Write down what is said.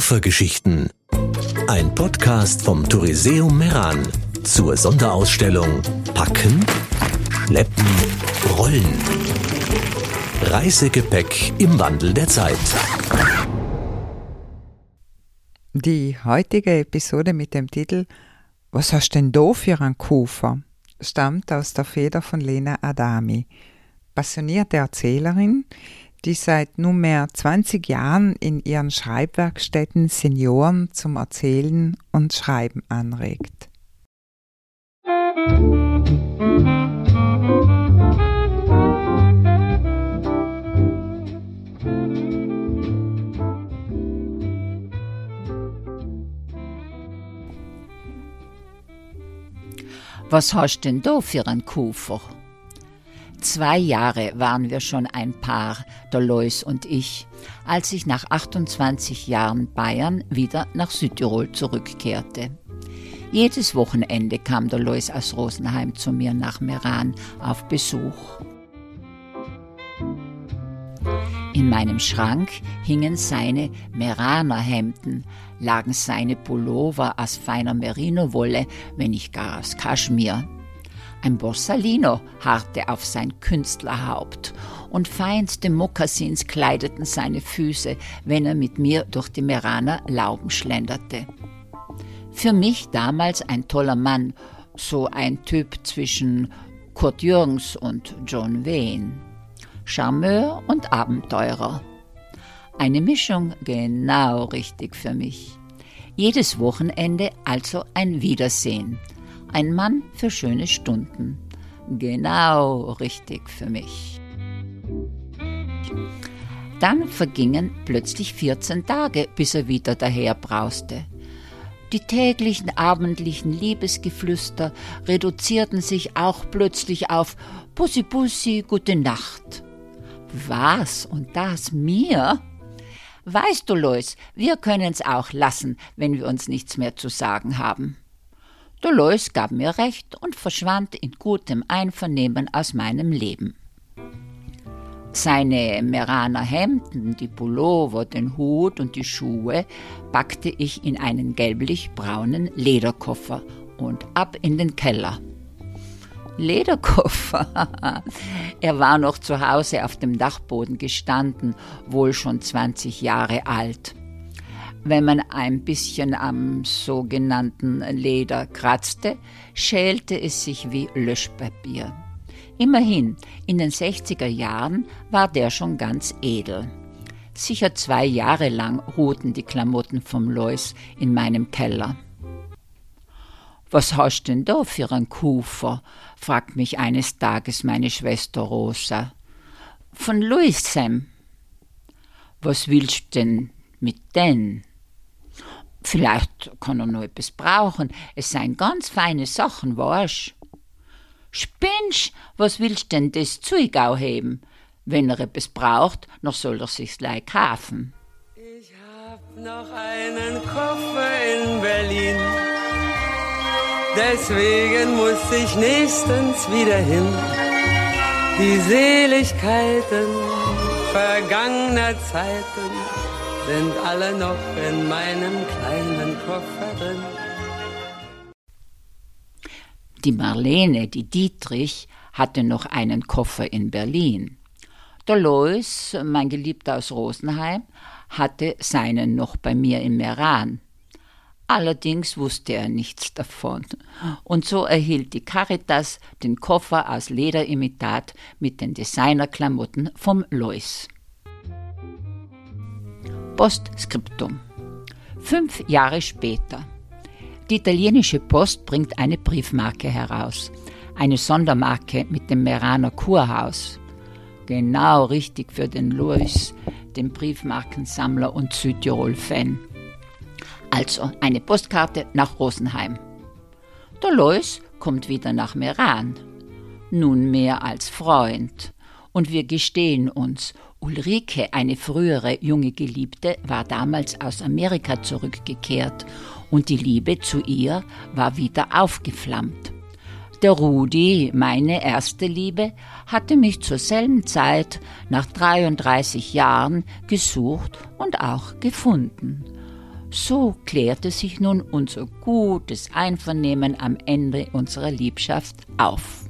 Koffergeschichten. Ein Podcast vom Touriseum Meran zur Sonderausstellung Packen, Schleppen, Rollen. Reisegepäck im Wandel der Zeit. Die heutige Episode mit dem Titel Was hast denn da für ein Koffer? stammt aus der Feder von Lena Adami, passionierte Erzählerin, die seit nunmehr 20 Jahren in ihren Schreibwerkstätten Senioren zum Erzählen und Schreiben anregt. Was hast denn da für ein Koffer? Zwei Jahre waren wir schon ein Paar, Lois und ich, als ich nach 28 Jahren Bayern wieder nach Südtirol zurückkehrte. Jedes Wochenende kam Lois aus Rosenheim zu mir nach Meran auf Besuch. In meinem Schrank hingen seine Meraner-Hemden, lagen seine Pullover aus feiner Merino-Wolle, wenn nicht gar aus Kaschmir. Ein Borsalino harrte auf sein Künstlerhaupt und feinste Mokassins kleideten seine Füße, wenn er mit mir durch die Meraner Lauben schlenderte. Für mich damals ein toller Mann, so ein Typ zwischen Kurt Jürgens und John Wayne. Charmeur und Abenteurer. Eine Mischung genau richtig für mich. Jedes Wochenende also ein Wiedersehen ein Mann für schöne Stunden. Genau richtig für mich. Dann vergingen plötzlich 14 Tage, bis er wieder daherbrauste. Die täglichen abendlichen Liebesgeflüster reduzierten sich auch plötzlich auf Pussy Pussy, gute Nacht. Was und das mir? Weißt du, Lois, wir können's auch lassen, wenn wir uns nichts mehr zu sagen haben. Dolores gab mir recht und verschwand in gutem Einvernehmen aus meinem Leben. Seine Meraner Hemden, die Pullover, den Hut und die Schuhe packte ich in einen gelblich-braunen Lederkoffer und ab in den Keller. Lederkoffer. er war noch zu Hause auf dem Dachboden gestanden, wohl schon 20 Jahre alt. Wenn man ein bisschen am sogenannten Leder kratzte, schälte es sich wie Löschpapier. Immerhin, in den 60er Jahren war der schon ganz edel. Sicher zwei Jahre lang ruhten die Klamotten vom Lois in meinem Keller. Was hast denn da für ein Kufer? fragt mich eines Tages meine Schwester Rosa. Von Louis Sam. Was willst denn mit denn? Vielleicht kann er noch etwas brauchen. Es seien ganz feine Sachen, weißt Spinnst, was willst denn das Zeug heben? Wenn er etwas braucht, noch soll er sich's gleich kaufen. Ich hab noch einen Koffer in Berlin. Deswegen muss ich nächstens wieder hin. Die Seligkeiten vergangener Zeiten sind alle noch in meinem kleinen Koffer drin. Die Marlene, die Dietrich, hatte noch einen Koffer in Berlin. Der Lois, mein Geliebter aus Rosenheim, hatte seinen noch bei mir in Meran. Allerdings wusste er nichts davon. Und so erhielt die Caritas den Koffer aus Lederimitat mit den Designerklamotten vom Lois. Postskriptum. Fünf Jahre später. Die italienische Post bringt eine Briefmarke heraus. Eine Sondermarke mit dem Meraner Kurhaus. Genau richtig für den Louis, den Briefmarkensammler und Südtirol-Fan. Also eine Postkarte nach Rosenheim. Der Louis kommt wieder nach Meran. Nunmehr als Freund. Und wir gestehen uns Ulrike, eine frühere junge Geliebte, war damals aus Amerika zurückgekehrt und die Liebe zu ihr war wieder aufgeflammt. Der Rudi, meine erste Liebe, hatte mich zur selben Zeit nach 33 Jahren gesucht und auch gefunden. So klärte sich nun unser gutes Einvernehmen am Ende unserer Liebschaft auf.